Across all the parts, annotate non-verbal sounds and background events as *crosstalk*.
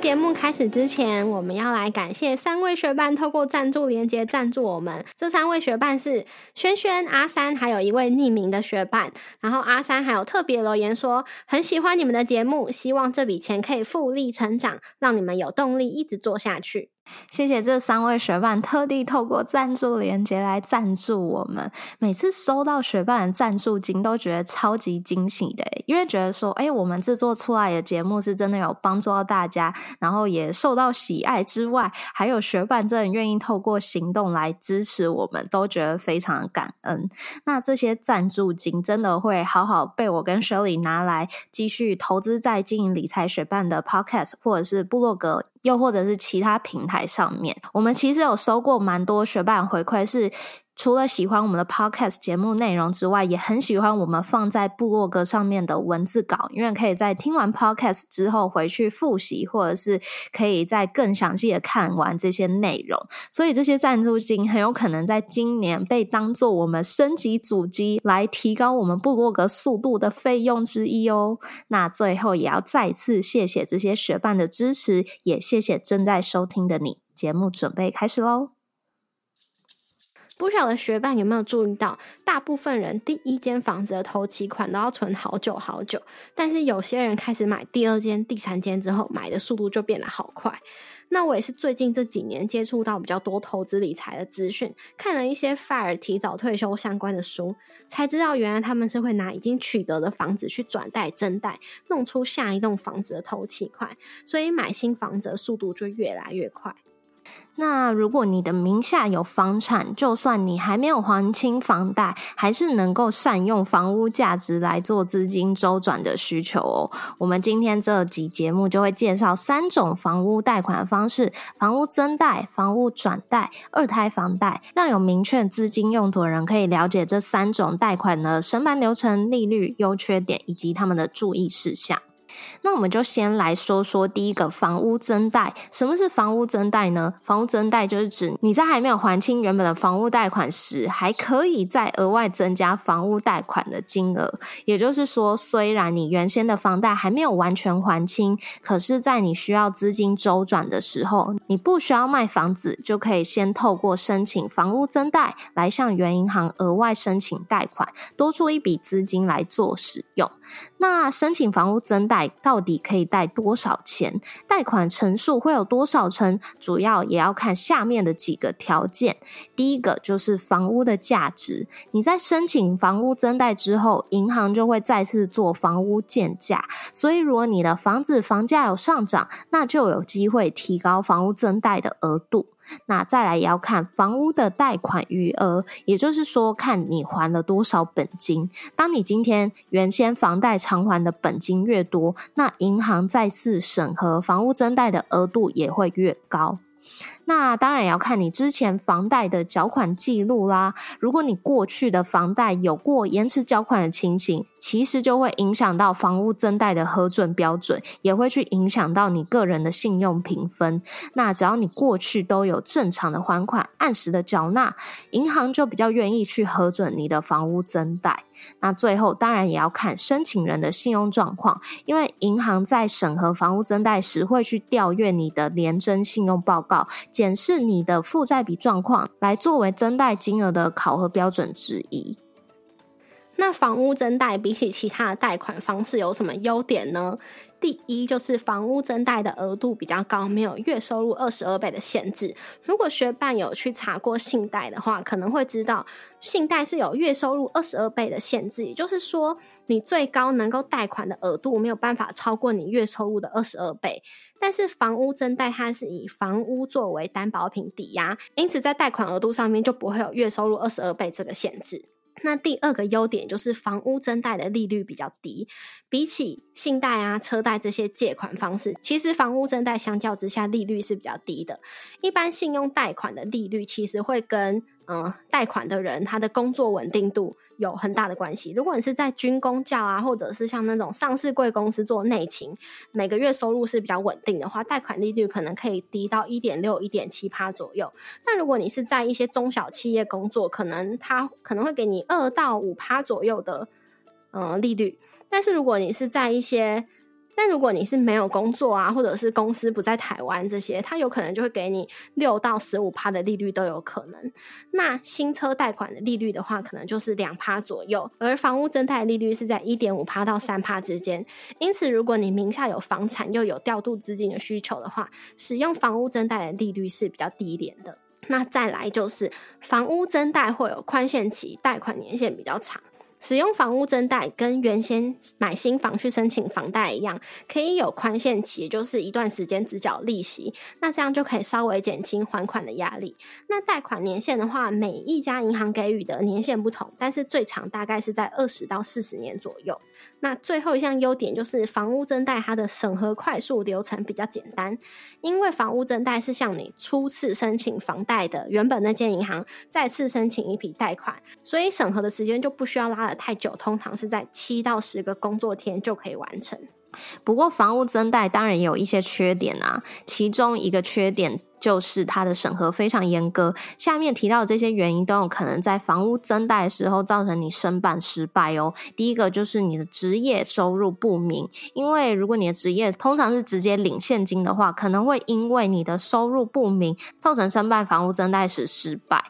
节目开始之前，我们要来感谢三位学伴透过赞助连接赞助我们。这三位学伴是轩轩、阿三，还有一位匿名的学伴。然后阿三还有特别留言说，很喜欢你们的节目，希望这笔钱可以复利成长，让你们有动力一直做下去。谢谢这三位学伴特地透过赞助连接来赞助我们。每次收到学伴的赞助金，都觉得超级惊喜的，因为觉得说，哎，我们制作出来的节目是真的有帮助到大家，然后也受到喜爱之外，还有学伴真的愿意透过行动来支持我们，都觉得非常的感恩。那这些赞助金真的会好好被我跟 Shirley 拿来继续投资在经营理财学伴的 Podcast 或者是部落格。又或者是其他平台上面，我们其实有收过蛮多学霸回馈是。除了喜欢我们的 podcast 节目内容之外，也很喜欢我们放在部落格上面的文字稿，因为可以在听完 podcast 之后回去复习，或者是可以在更详细的看完这些内容。所以这些赞助金很有可能在今年被当做我们升级主机来提高我们部落格速度的费用之一哦。那最后也要再次谢谢这些学伴的支持，也谢谢正在收听的你。节目准备开始喽！不晓得学伴有没有注意到，大部分人第一间房子的头期款都要存好久好久，但是有些人开始买第二间、第三间之后，买的速度就变得好快。那我也是最近这几年接触到比较多投资理财的资讯，看了一些 FIRE 提早退休相关的书，才知道原来他们是会拿已经取得的房子去转贷增贷，弄出下一栋房子的头期款，所以买新房子的速度就越来越快。那如果你的名下有房产，就算你还没有还清房贷，还是能够善用房屋价值来做资金周转的需求哦。我们今天这集节目就会介绍三种房屋贷款方式：房屋增贷、房屋转贷、二胎房贷，让有明确资金用途的人可以了解这三种贷款的申办流程、利率、优缺点以及他们的注意事项。那我们就先来说说第一个房屋增贷。什么是房屋增贷呢？房屋增贷就是指你在还没有还清原本的房屋贷款时，还可以再额外增加房屋贷款的金额。也就是说，虽然你原先的房贷还没有完全还清，可是，在你需要资金周转的时候，你不需要卖房子，就可以先透过申请房屋增贷来向原银行额外申请贷款，多出一笔资金来做使用。那申请房屋增贷。到底可以贷多少钱？贷款成数会有多少成？主要也要看下面的几个条件。第一个就是房屋的价值。你在申请房屋增贷之后，银行就会再次做房屋建价。所以，如果你的房子房价有上涨，那就有机会提高房屋增贷的额度。那再来也要看房屋的贷款余额，也就是说，看你还了多少本金。当你今天原先房贷偿还的本金越多，那银行再次审核房屋增贷的额度也会越高。那当然要看你之前房贷的缴款记录啦。如果你过去的房贷有过延迟缴款的情形，其实就会影响到房屋增贷的核准标准，也会去影响到你个人的信用评分。那只要你过去都有正常的还款、按时的缴纳，银行就比较愿意去核准你的房屋增贷。那最后当然也要看申请人的信用状况，因为银行在审核房屋增贷时会去调阅你的廉征信用报告。检视你的负债比状况，来作为增贷金额的考核标准之一。那房屋增贷比起其他的贷款方式有什么优点呢？第一就是房屋增贷的额度比较高，没有月收入二十二倍的限制。如果学伴有去查过信贷的话，可能会知道信贷是有月收入二十二倍的限制，也就是说你最高能够贷款的额度没有办法超过你月收入的二十二倍。但是房屋增贷它是以房屋作为担保品抵押，因此在贷款额度上面就不会有月收入二十二倍这个限制。那第二个优点就是房屋增贷的利率比较低，比起信贷啊、车贷这些借款方式，其实房屋增贷相较之下利率是比较低的。一般信用贷款的利率其实会跟嗯，贷款的人他的工作稳定度有很大的关系。如果你是在军工教啊，或者是像那种上市贵公司做内勤，每个月收入是比较稳定的话，贷款利率可能可以低到一点六、一点七趴左右。但如果你是在一些中小企业工作，可能他可能会给你二到五趴左右的嗯利率。但是如果你是在一些但如果你是没有工作啊，或者是公司不在台湾这些，它有可能就会给你六到十五趴的利率都有可能。那新车贷款的利率的话，可能就是两趴左右，而房屋增贷利率是在一点五趴到三趴之间。因此，如果你名下有房产又有调度资金的需求的话，使用房屋增贷的利率是比较低廉的。那再来就是房屋增贷会有宽限期，贷款年限比较长。使用房屋增贷跟原先买新房去申请房贷一样，可以有宽限期，也就是一段时间只缴利息。那这样就可以稍微减轻还款的压力。那贷款年限的话，每一家银行给予的年限不同，但是最长大概是在二十到四十年左右。那最后一项优点就是房屋增贷，它的审核快速，流程比较简单。因为房屋增贷是向你初次申请房贷的原本那间银行再次申请一笔贷款，所以审核的时间就不需要拉得太久，通常是在七到十个工作天就可以完成。不过房屋增贷当然也有一些缺点啊，其中一个缺点。就是它的审核非常严格，下面提到的这些原因都有可能在房屋增贷的时候造成你申办失败哦。第一个就是你的职业收入不明，因为如果你的职业通常是直接领现金的话，可能会因为你的收入不明，造成申办房屋增贷时失败。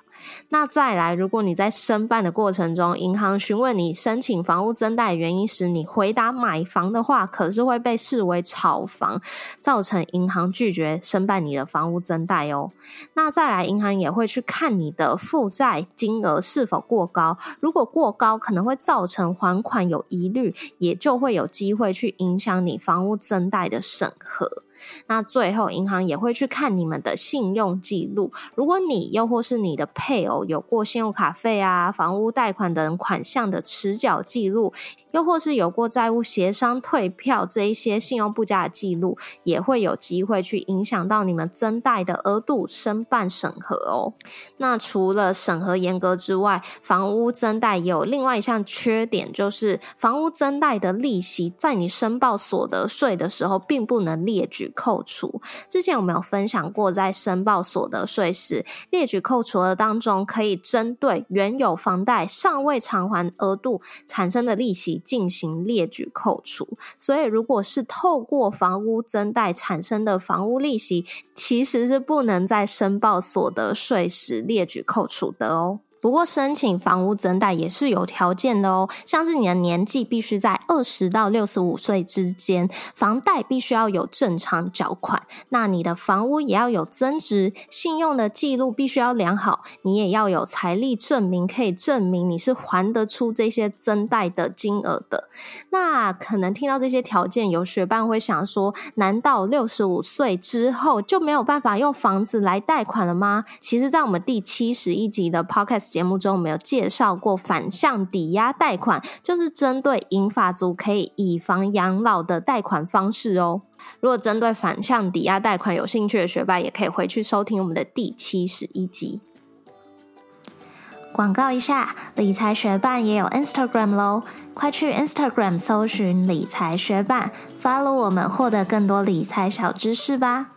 那再来，如果你在申办的过程中，银行询问你申请房屋增贷原因时，你回答买房的话，可是会被视为炒房，造成银行拒绝申办你的房屋增贷哦。那再来，银行也会去看你的负债金额是否过高，如果过高，可能会造成还款有疑虑，也就会有机会去影响你房屋增贷的审核。那最后，银行也会去看你们的信用记录。如果你又或是你的配偶有过信用卡费啊、房屋贷款等款项的迟缴记录。又或是有过债务协商退票这一些信用不佳的记录，也会有机会去影响到你们增贷的额度申办审核哦。那除了审核严格之外，房屋增贷有另外一项缺点，就是房屋增贷的利息在你申报所得税的时候，并不能列举扣除。之前我们有分享过，在申报所得税时，列举扣除额当中，可以针对原有房贷尚未偿还额度产生的利息。进行列举扣除，所以如果是透过房屋增贷产生的房屋利息，其实是不能在申报所得税时列举扣除的哦。不过申请房屋增贷也是有条件的哦，像是你的年纪必须在二十到六十五岁之间，房贷必须要有正常缴款，那你的房屋也要有增值，信用的记录必须要良好，你也要有财力证明，可以证明你是还得出这些增贷的金额的。那可能听到这些条件，有学伴会想说，难道六十五岁之后就没有办法用房子来贷款了吗？其实，在我们第七十一集的 Podcast。节目中我们有介绍过反向抵押贷款，就是针对银发族可以以房养老的贷款方式哦。如果针对反向抵押贷款有兴趣的学霸，也可以回去收听我们的第七十一集。广告一下，理财学伴也有 Instagram 喽，快去 Instagram 搜寻理财学伴，follow 我们，获得更多理财小知识吧。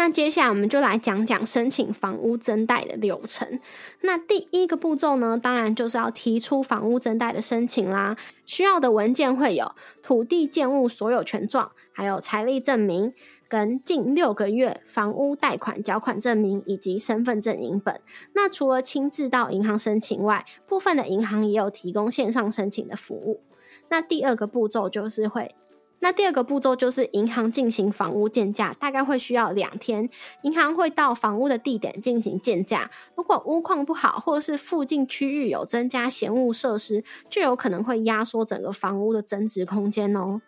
那接下来我们就来讲讲申请房屋增贷的流程。那第一个步骤呢，当然就是要提出房屋增贷的申请啦。需要的文件会有土地建物所有权状，还有财力证明，跟近六个月房屋贷款缴款证明以及身份证影本。那除了亲自到银行申请外，部分的银行也有提供线上申请的服务。那第二个步骤就是会。那第二个步骤就是银行进行房屋建价，大概会需要两天。银行会到房屋的地点进行建价，如果屋况不好，或是附近区域有增加闲物设施，就有可能会压缩整个房屋的增值空间哦。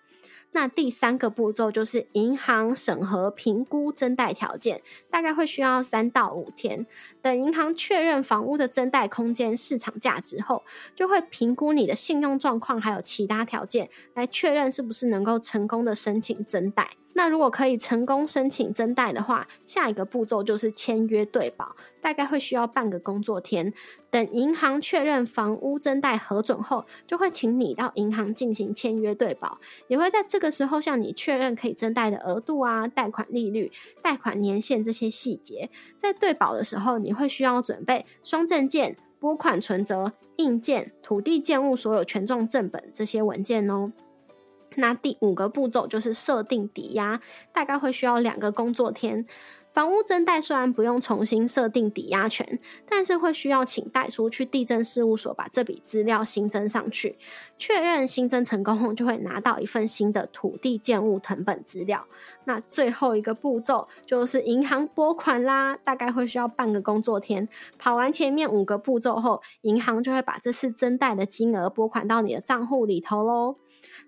那第三个步骤就是银行审核评估增贷条件，大概会需要三到五天。等银行确认房屋的增贷空间市场价值后，就会评估你的信用状况还有其他条件，来确认是不是能够成功的申请增贷。那如果可以成功申请增贷的话，下一个步骤就是签约对保，大概会需要半个工作天。等银行确认房屋增贷核准后，就会请你到银行进行签约对保，也会在这个时候向你确认可以增贷的额度啊、贷款利率、贷款年限这些细节。在对保的时候，你会需要准备双证件、拨款存折、印件、土地建物所有权状正本这些文件哦。那第五个步骤就是设定抵押，大概会需要两个工作天。房屋增贷虽然不用重新设定抵押权，但是会需要请代书去地震事务所把这笔资料新增上去，确认新增成功后，就会拿到一份新的土地建物成本资料。那最后一个步骤就是银行拨款啦，大概会需要半个工作天。跑完前面五个步骤后，银行就会把这次增贷的金额拨款到你的账户里头喽。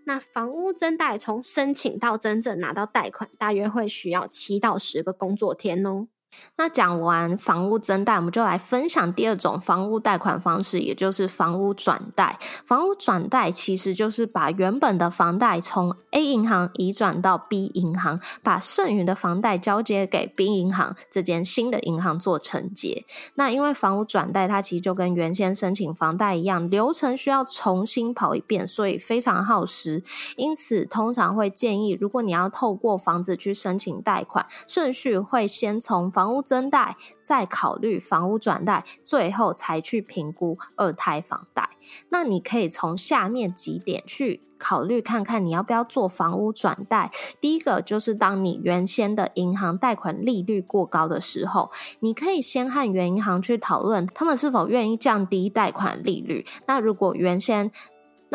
那房屋增贷从申请到真正拿到贷款，大约会需要七到十个工作天哦。那讲完房屋增贷，我们就来分享第二种房屋贷款方式，也就是房屋转贷。房屋转贷其实就是把原本的房贷从 A 银行移转到 B 银行，把剩余的房贷交接给 B 银行这间新的银行做承接。那因为房屋转贷它其实就跟原先申请房贷一样，流程需要重新跑一遍，所以非常耗时。因此，通常会建议，如果你要透过房子去申请贷款，顺序会先从房房屋增贷，再考虑房屋转贷，最后才去评估二胎房贷。那你可以从下面几点去考虑看看，你要不要做房屋转贷。第一个就是当你原先的银行贷款利率过高的时候，你可以先和原银行去讨论，他们是否愿意降低贷款利率。那如果原先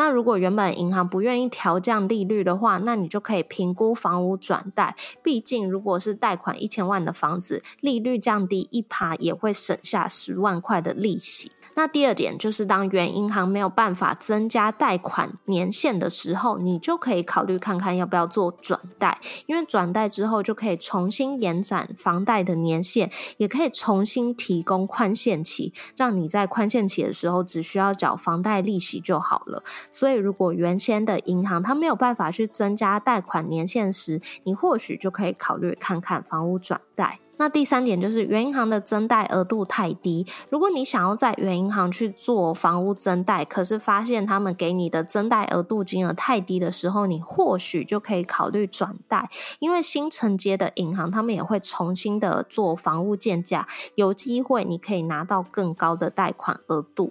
那如果原本银行不愿意调降利率的话，那你就可以评估房屋转贷。毕竟如果是贷款一千万的房子，利率降低一趴也会省下十万块的利息。那第二点就是，当原银行没有办法增加贷款年限的时候，你就可以考虑看看要不要做转贷。因为转贷之后就可以重新延展房贷的年限，也可以重新提供宽限期，让你在宽限期的时候只需要缴房贷利息就好了。所以，如果原先的银行它没有办法去增加贷款年限时，你或许就可以考虑看看房屋转贷。那第三点就是原银行的增贷额度太低。如果你想要在原银行去做房屋增贷，可是发现他们给你的增贷额度金额太低的时候，你或许就可以考虑转贷，因为新承接的银行他们也会重新的做房屋建价，有机会你可以拿到更高的贷款额度。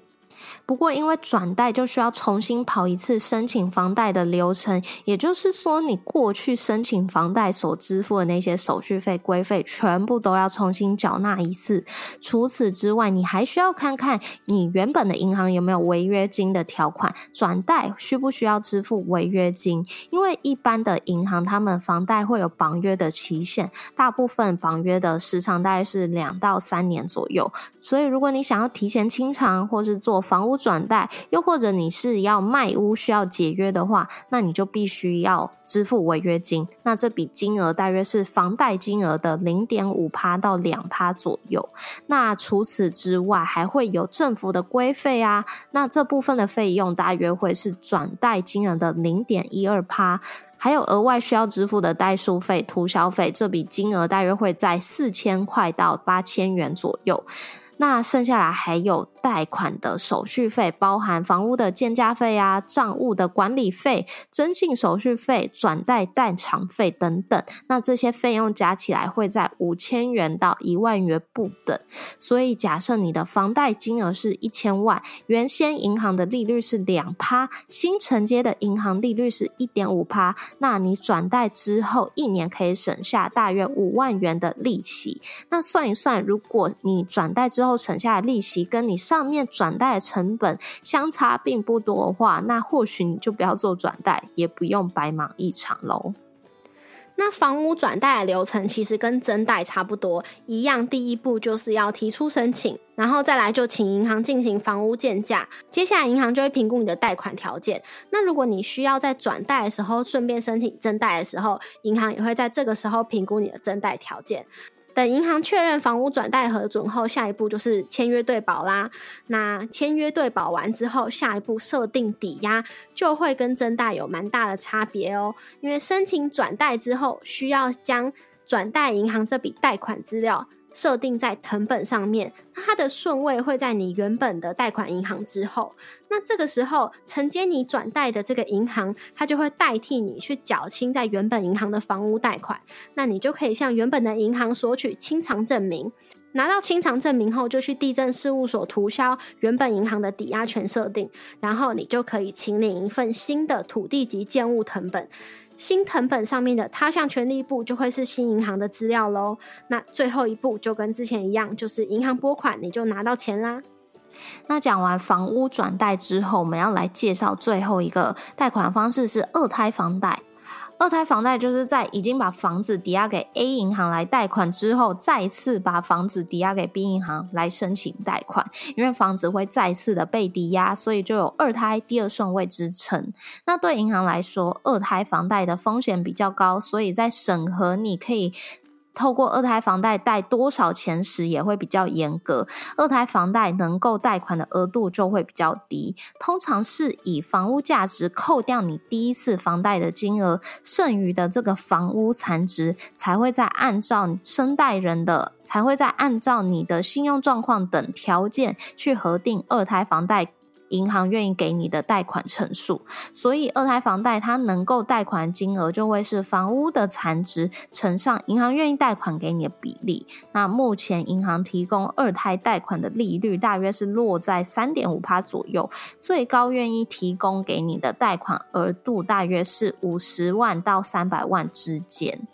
不过，因为转贷就需要重新跑一次申请房贷的流程，也就是说，你过去申请房贷所支付的那些手续费、规费，全部都要重新缴纳一次。除此之外，你还需要看看你原本的银行有没有违约金的条款，转贷需不需要支付违约金？因为一般的银行，他们房贷会有绑约的期限，大部分绑约的时长大概是两到三年左右。所以，如果你想要提前清偿，或是做房屋转贷，又或者你是要卖屋需要解约的话，那你就必须要支付违约金。那这笔金额大约是房贷金额的零点五趴到两趴左右。那除此之外，还会有政府的规费啊。那这部分的费用大约会是转贷金额的零点一二趴，还有额外需要支付的代书费、涂销费，这笔金额大约会在四千块到八千元左右。那剩下来还有贷款的手续费，包含房屋的建价费啊、账务的管理费、征信手续费、转贷代偿费等等。那这些费用加起来会在五千元到一万元不等。所以假设你的房贷金额是一千万，原先银行的利率是两趴，新承接的银行利率是一点五趴，那你转贷之后一年可以省下大约五万元的利息。那算一算，如果你转贷之后，后省下的利息跟你上面转贷的成本相差并不多的话，那或许你就不要做转贷，也不用白忙一场喽。那房屋转贷的流程其实跟增贷差不多，一样，第一步就是要提出申请，然后再来就请银行进行房屋建价，接下来银行就会评估你的贷款条件。那如果你需要在转贷的时候顺便申请增贷的时候，银行也会在这个时候评估你的增贷条件。等银行确认房屋转贷核准后，下一步就是签约对保啦。那签约对保完之后，下一步设定抵押就会跟增贷有蛮大的差别哦。因为申请转贷之后，需要将转贷银行这笔贷款资料。设定在藤本上面，那它的顺位会在你原本的贷款银行之后。那这个时候承接你转贷的这个银行，它就会代替你去缴清在原本银行的房屋贷款。那你就可以向原本的银行索取清偿证明，拿到清偿证明后，就去地震事务所涂销原本银行的抵押权设定，然后你就可以请领一份新的土地及建物藤本。新藤本上面的他项权利簿就会是新银行的资料喽。那最后一步就跟之前一样，就是银行拨款，你就拿到钱啦。那讲完房屋转贷之后，我们要来介绍最后一个贷款方式是二胎房贷。二胎房贷就是在已经把房子抵押给 A 银行来贷款之后，再次把房子抵押给 B 银行来申请贷款。因为房子会再次的被抵押，所以就有二胎第二顺位之称。那对银行来说，二胎房贷的风险比较高，所以在审核你可以。透过二胎房贷贷多少钱时也会比较严格，二胎房贷能够贷款的额度就会比较低，通常是以房屋价值扣掉你第一次房贷的金额，剩余的这个房屋残值才会再按照生贷人的才会再按照你的信用状况等条件去核定二胎房贷。银行愿意给你的贷款成数，所以二胎房贷它能够贷款金额就会是房屋的残值乘上银行愿意贷款给你的比例。那目前银行提供二胎贷款的利率大约是落在三点五趴左右，最高愿意提供给你的贷款额度大约是五十万到三百万之间。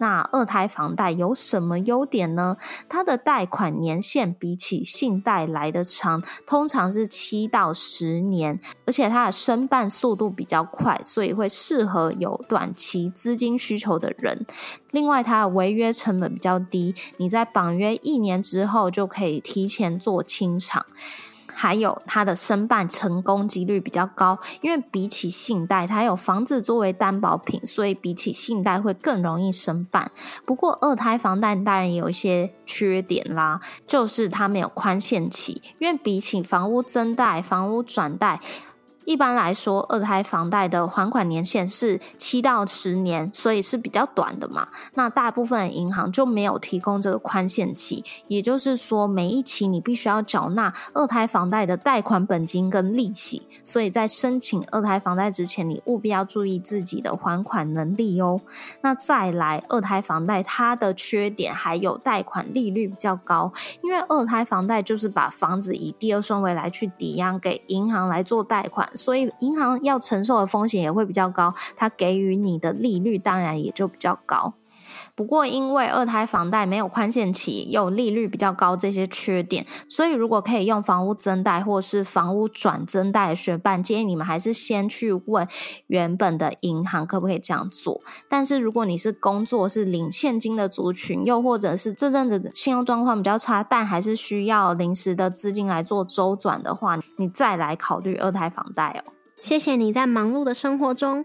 那二胎房贷有什么优点呢？它的贷款年限比起信贷来的长，通常是七到十年，而且它的申办速度比较快，所以会适合有短期资金需求的人。另外，它的违约成本比较低，你在绑约一年之后就可以提前做清偿。还有它的申办成功几率比较高，因为比起信贷，它有房子作为担保品，所以比起信贷会更容易申办。不过二胎房贷当然有一些缺点啦，就是它没有宽限期，因为比起房屋增贷、房屋转贷。一般来说，二胎房贷的还款年限是七到十年，所以是比较短的嘛。那大部分银行就没有提供这个宽限期，也就是说，每一期你必须要缴纳二胎房贷的贷款本金跟利息。所以在申请二胎房贷之前，你务必要注意自己的还款能力哦。那再来，二胎房贷它的缺点还有贷款利率比较高，因为二胎房贷就是把房子以第二顺位来去抵押给银行来做贷款。所以银行要承受的风险也会比较高，它给予你的利率当然也就比较高。不过因为二胎房贷没有宽限期，又利率比较高这些缺点，所以如果可以用房屋增贷或是房屋转增贷学办，建议你们还是先去问原本的银行可不可以这样做。但是如果你是工作是领现金的族群，又或者是这阵子信用状况比较差，但还是需要临时的资金来做周转的话，你再来考虑二胎房贷哦。谢谢你在忙碌的生活中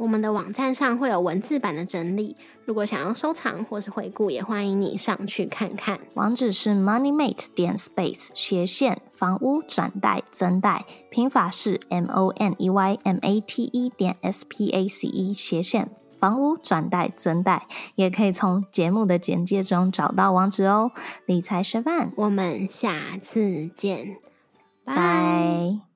我们的网站上会有文字版的整理，如果想要收藏或是回顾，也欢迎你上去看看。网址是 moneymate 点 space 斜线房屋转贷增贷，拼法是 m o n e y m a t e 点 s p a c e 斜线房屋转贷增贷，也可以从节目的简介中找到网址哦。理财学伴，我们下次见，拜。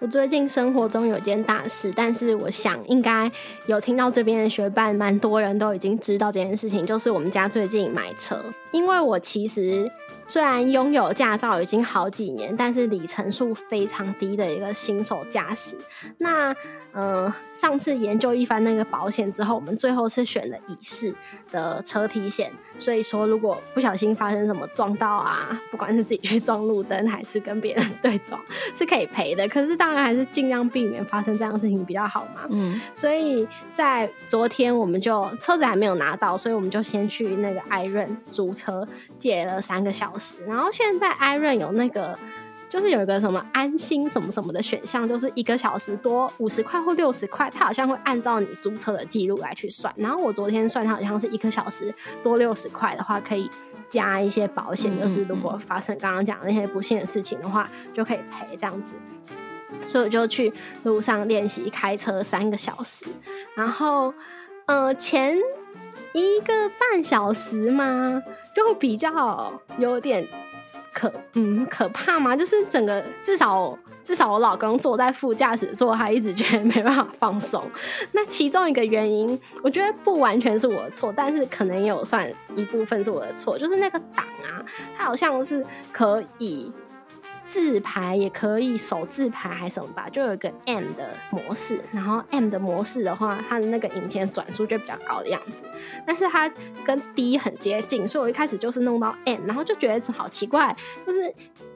我最近生活中有件大事，但是我想应该有听到这边的学伴，蛮多人都已经知道这件事情，就是我们家最近买车。因为我其实虽然拥有驾照已经好几年，但是里程数非常低的一个新手驾驶。那呃，上次研究一番那个保险之后，我们最后是选了乙式的车体险。所以说，如果不小心发生什么撞到啊，不管是自己去撞路灯，还是跟别人对撞，是可以赔的。可是当然还是尽量避免发生这样的事情比较好嘛。嗯，所以在昨天我们就车子还没有拿到，所以我们就先去那个艾润租车借了三个小时。然后现在艾润有那个。就是有一个什么安心什么什么的选项，就是一个小时多五十块或六十块，它好像会按照你租车的记录来去算。然后我昨天算，它好像是一个小时多六十块的话，可以加一些保险，就是如果发生刚刚讲那些不幸的事情的话，就可以赔这样子。所以我就去路上练习开车三个小时，然后呃前一个半小时嘛，就比较有点。可嗯可怕吗？就是整个至少至少我老公坐在副驾驶座，他一直觉得没办法放松。那其中一个原因，我觉得不完全是我的错，但是可能也有算一部分是我的错，就是那个档啊，它好像是可以。字牌也可以手字牌还是什么吧，就有一个 M 的模式，然后 M 的模式的话，它的那个引擎转速就比较高的样子，但是它跟 D 很接近，所以我一开始就是弄到 M，然后就觉得好奇怪，就是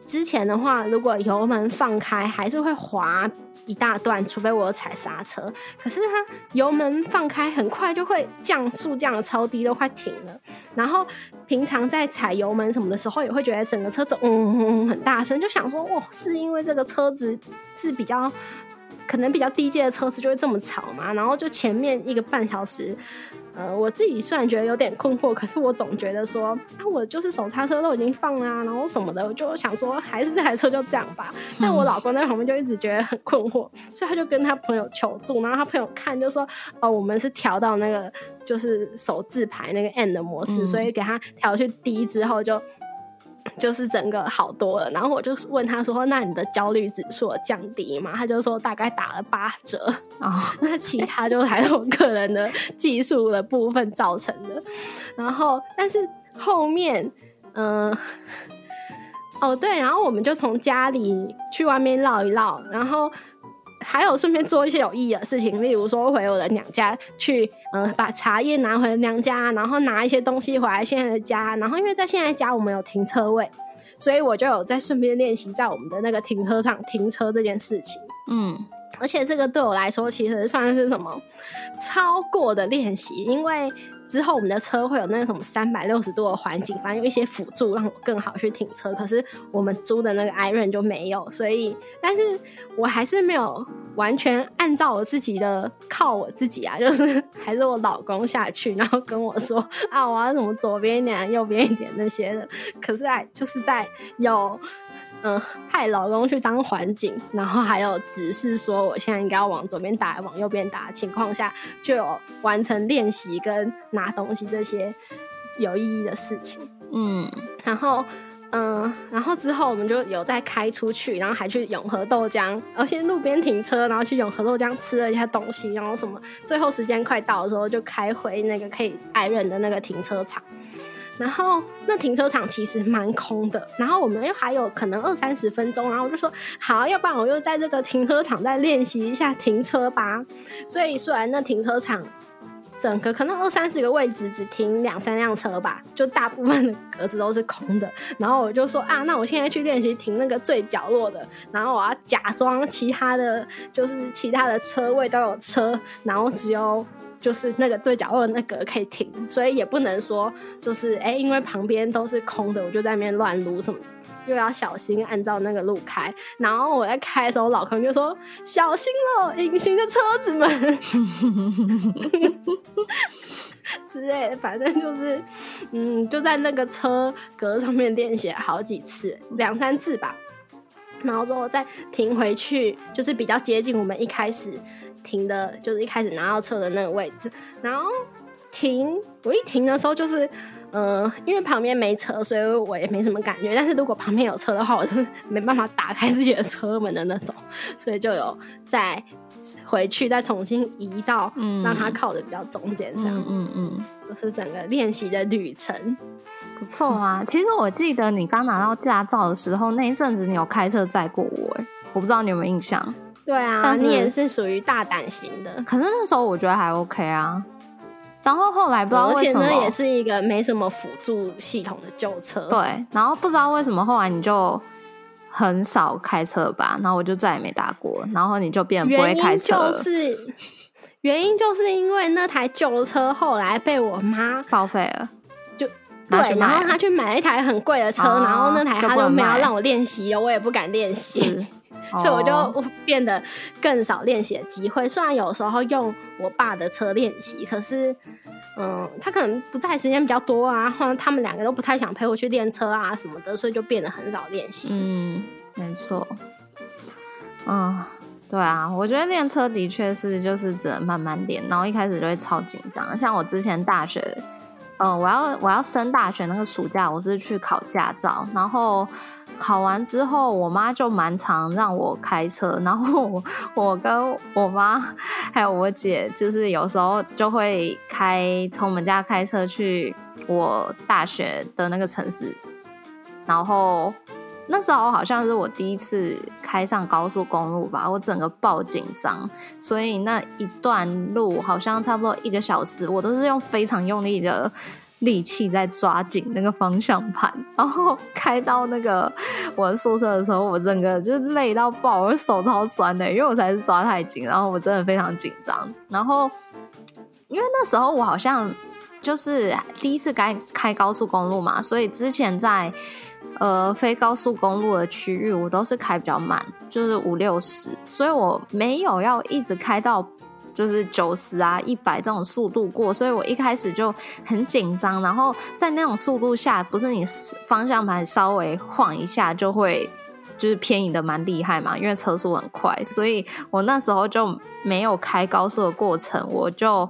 之前的话，如果油门放开还是会滑。一大段，除非我踩刹车，可是它油门放开很快就会降速，降的超低，都快停了。然后平常在踩油门什么的时候，也会觉得整个车子嗯嗯很大声，就想说，哇，是因为这个车子是比较可能比较低阶的车子就会这么吵嘛？然后就前面一个半小时。呃，我自己虽然觉得有点困惑，可是我总觉得说，啊，我就是手刹车都已经放啦，然后什么的，我就想说，还是这台车就这样吧。*laughs* 但我老公在旁边就一直觉得很困惑，所以他就跟他朋友求助，然后他朋友看就说，哦，我们是调到那个就是手自排那个 N 的模式，所以给他调去 D 之后就。就是整个好多了，然后我就问他说：“那你的焦虑指数降低吗？”他就说大概打了八折啊。*laughs* 那其他就还是我个人的技术的部分造成的。然后，但是后面，嗯，哦对，然后我们就从家里去外面绕一绕，然后。还有顺便做一些有意义的事情，例如说回我的娘家去，嗯，把茶叶拿回娘家，然后拿一些东西回来现在的家，然后因为在现在家我们有停车位，所以我就有在顺便练习在我们的那个停车场停车这件事情。嗯，而且这个对我来说其实算是什么超过的练习，因为。之后我们的车会有那个什么三百六十度的环境，反正有一些辅助让我更好去停车。可是我们租的那个 iron 就没有，所以，但是我还是没有完全按照我自己的靠我自己啊，*laughs* 就是还是我老公下去，然后跟我说啊，我要怎么左边一点，右边一点那些的。可是哎，就是在有。嗯，派老公去当环境，然后还有指示说我现在应该要往左边打，往右边打的情况下，就有完成练习跟拿东西这些有意义的事情。嗯，然后嗯，然后之后我们就有再开出去，然后还去永和豆浆，而且路边停车，然后去永和豆浆吃了一下东西，然后什么，最后时间快到的时候就开回那个可以爱人的那个停车场。然后那停车场其实蛮空的，然后我们又还有可能二三十分钟，然后我就说好，要不然我又在这个停车场再练习一下停车吧。所以虽然那停车场整个可能二三十个位置只停两三辆车吧，就大部分的格子都是空的。然后我就说啊，那我现在去练习停那个最角落的，然后我要假装其他的就是其他的车位都有车，然后只有。就是那个最角落那个可以停，所以也不能说就是哎，因为旁边都是空的，我就在那边乱撸什么，又要小心按照那个路开。然后我在开的时候，老坑就说小心了，*laughs* 隐形的车子们之类的，反正就是嗯，就在那个车格上面练习好几次，两三次吧。然后之后再停回去，就是比较接近我们一开始。停的，就是一开始拿到车的那个位置，然后停，我一停的时候就是，嗯，因为旁边没车，所以我也没什么感觉。但是如果旁边有车的话，我就是没办法打开自己的车门的那种，*laughs* 所以就有再回去，再重新移到，让它靠的比较中间，这样，嗯嗯，就是整个练习的旅程。不错啊。其实我记得你刚拿到驾照的时候，那一阵子你有开车载过我，哎，我不知道你有没有印象。对啊，你也是属于大胆型的，可是那时候我觉得还 OK 啊。然后后来不知道为什么，呢也是一个没什么辅助系统的旧车。对，然后不知道为什么后来你就很少开车吧，然后我就再也没打过，然后你就变不会开车了，就是原因就是因为那台旧车后来被我妈报废了。就对，然后卖她去买了一台很贵的车，哦然后那台就她不能卖都没有让我练习，我也不敢练习。是，所以我哦就 *laughs* 变得更少练习的机会。虽然有时候用我爸的车练习，可是，嗯，他可能不在时间比较多啊，或者他们两个都不太想陪我去练车啊什么的，所以就变得很少练习。嗯，没错。嗯，对啊，我觉得练车的确是就是只能慢慢练，然后一开始就会超紧张。像我之前大学，嗯，我要我要升大学那个暑假，我是去考驾照，然后考完之后，我妈就蛮常让我开车，然后我跟我妈还有我姐，就是有时候就会开从我们家开车去我大学的那个城市，然后那时候好像是我第一次开上高速公路吧，我整个爆紧张，所以那一段路好像差不多一个小时，我都是用非常用力的力气在抓紧那个方向盘，然后开到那个我的宿舍的时候，我整个就累到爆，我手超酸的，因为我才是抓太紧，然后我真的非常紧张，然后因为那时候我好像就是第一次开开高速公路嘛，所以之前在呃非高速公路的区域，我都是开比较慢，就是五六十，所以我没有要一直开到就是九十啊、一百这种速度过，所以我一开始就很紧张，然后在那种速度下，不是你方向盘稍微晃一下就会。就是偏移的蛮厉害嘛，因为车速很快，所以我那时候就没有开高速的过程，我就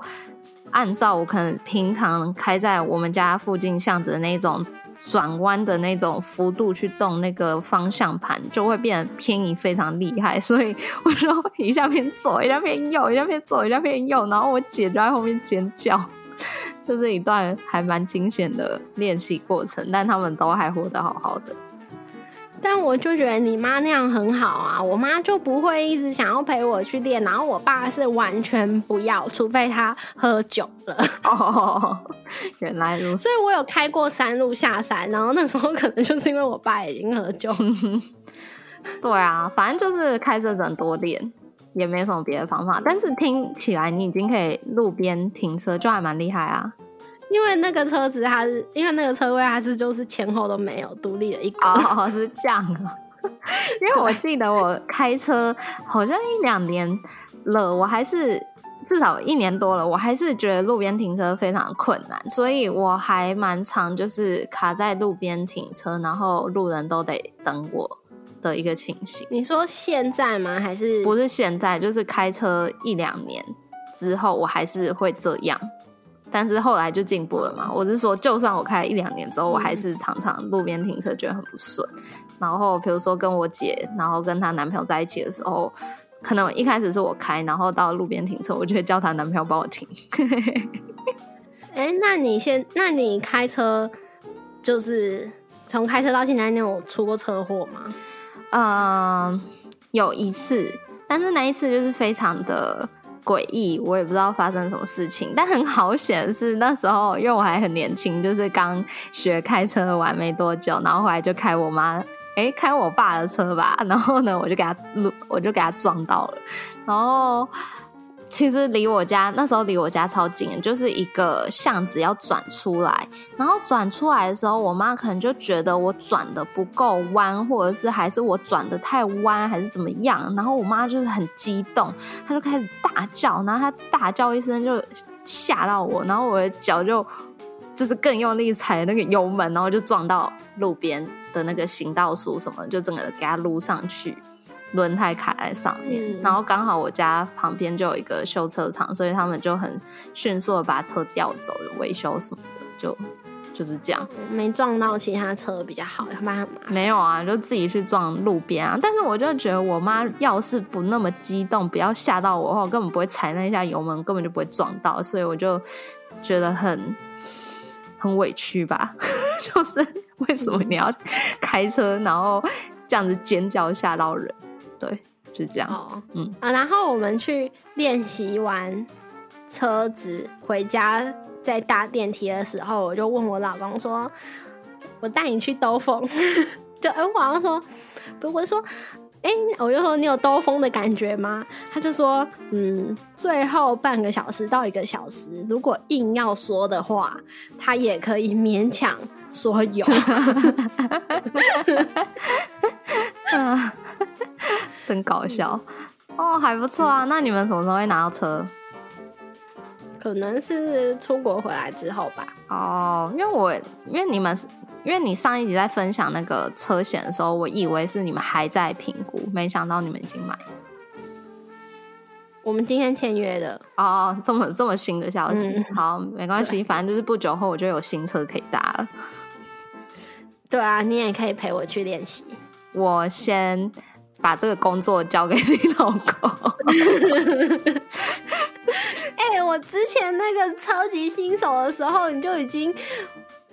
按照我可能平常开在我们家附近巷子的那种转弯的那种幅度去动那个方向盘，就会变得偏移非常厉害。所以我就一下偏左，一下偏右，一下偏左，一下偏右，然后我姐就在后面尖叫。*laughs* 就这一段还蛮惊险的练习过程，但他们都还活得好好的。但我就觉得你妈那样很好啊，我妈就不会一直想要陪我去练，然后我爸是完全不要，除非他喝酒了。*laughs* 哦，原来如此。所以我有开过山路下山，然后那时候可能就是因为我爸已经喝酒。*laughs* 对啊，反正就是开车人多练，也没什么别的方法。但是听起来你已经可以路边停车，就还蛮厉害啊。因为那个车子它是，因为那个车位它是就是前后都没有独立的一个。哦，是这样 *laughs* 啊。因为我记得我开车好像一两年了，我还是至少一年多了，我还是觉得路边停车非常困难，所以我还蛮常就是卡在路边停车，然后路人都得等我的一个情形。你说现在吗？还是不是现在，就是开车一两年之后，我还是会这样。但是后来就进步了嘛。我是说，就算我开一两年之后，我还是常常路边停车觉得很不顺。然后比如说跟我姐，然后跟她男朋友在一起的时候，可能一开始是我开，然后到路边停车，我就会叫她男朋友帮我停。*laughs* 哎、那你现，那你开车就是从开车到现在，你有出过车祸吗？嗯，有一次，但是那一次就是非常的诡异，我也不知道发生什么事情。但很好险的是那时候，因为我还很年轻，就是刚学开车玩没多久，然后后来就开我妈。哎，开我爸的车吧，然后呢，我就给他路，我就给他撞到了。然后其实离我家那时候离我家超近，就是一个巷子要转出来。然后转出来的时候，我妈可能就觉得我转的不够弯，或者是还是我转的太弯，还是怎么样。然后我妈就是很激动，她就开始大叫，然后她大叫一声就吓到我，然后我的脚就就是更用力踩那个油门，然后就撞到路边的那个行道树什么，就整个给它撸上去。轮胎卡在上面，嗯然后刚好我家旁边就有一个修车厂，所以他们就很迅速的把车调走，维修什么的，就就是这样。没撞到其他车比较好，要不然很麻烦。没有啊，就自己去撞路边啊。但是我就觉得我妈要是不那么激动，不要吓到我的话，我根本不会踩那一下油门，根本就不会撞到。所以我就觉得很很委屈吧？*laughs* 就是为什么你要开车，然后这样子尖叫吓到人？对，是这样。哦，嗯啊，然后我们去练习完车子回家，在搭电梯的时候，我就问我老公说：“我带你去兜风。*laughs* ”就哎，我好像说，不，我说。哎，我就说你有兜风的感觉吗？他就说，嗯，最后半个小时到一个小时，如果硬要说的话，他也可以勉强说有。*laughs* *laughs* 真搞笑哦，还不错啊。那你们什么时候会拿到车？可能是出国回来之后吧。哦，因为我因为你们因为你上一集在分享那个车险的时候，我以为是你们还在评估，没想到你们已经买。我们今天签约的哦，这么这么新的消息，好，没关系，反正就是不久后我就有新车可以搭了。对啊，你也可以陪我去练习。我先把这个工作交给你老公。*laughs* 哎，我之前那个超级新手的时候，你就已经。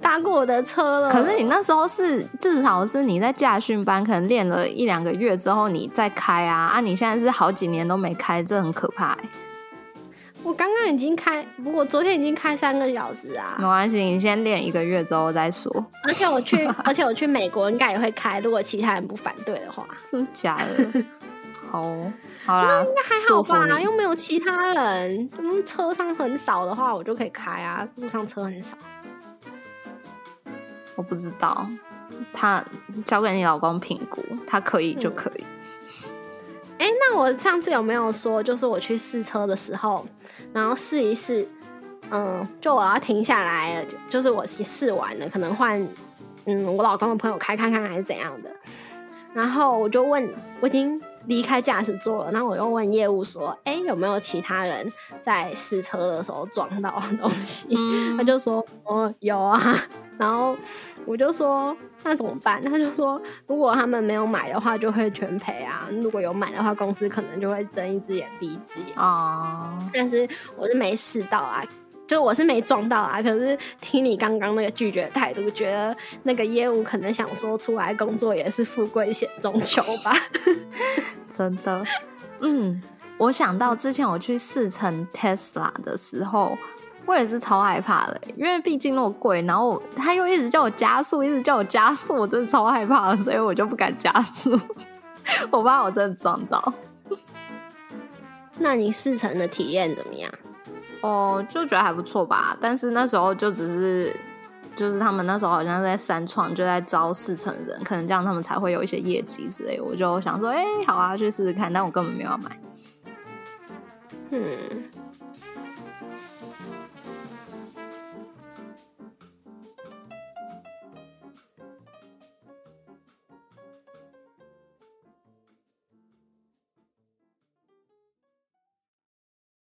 搭过我的车了，可是你那时候是至少是你在驾训班，可能练了一两个月之后你再开啊啊！你现在是好几年都没开，这很可怕。我刚刚已经开，不过昨天已经开三个小时啊。没关系，你先练一个月之后再说。而且我去，*laughs* 而且我去美国应该也会开，如果其他人不反对的话。真的假的？*laughs* 好，好啦，应该还好吧？又没有其他人，嗯，车上很少的话，我就可以开啊。路上车很少。我不知道，他交给你老公评估，他可以就可以。哎，那我上次有没有说，就是我去试车的时候，然后试一试，嗯，就我要停下来，就是我试完了，可能换嗯我老公的朋友开看看还是怎样的，然后我就问，我已经离开驾驶座了，然后我又问业务说，哎，有没有其他人在试车的时候撞到东西？*laughs* 他就说，哦，有啊，*laughs* 然后。我就说那怎么办？他就说如果他们没有买的话，就会全赔啊；如果有买的话，公司可能就会睁一只眼闭一只眼哦。但是我是没试到啊，就我是没撞到啊。可是听你刚刚那个拒绝态度，觉得那个业务可能想说出来工作也是富贵险中求吧？*laughs* 真的，嗯，我想到之前我去试乘 Tesla 的时候。我也是超害怕的，因为毕竟那么贵，然后他又一直叫我加速，一直叫我加速，我真的超害怕的，所以我就不敢加速，*laughs* 我怕我真的撞到。那你试乘的体验怎么样？哦，就觉得还不错吧，但是那时候就只是，就是他们那时候好像在三创就在招试乘人，可能这样他们才会有一些业绩之类，我就想说，哎，好啊，去试试看，但我根本没有买。嗯。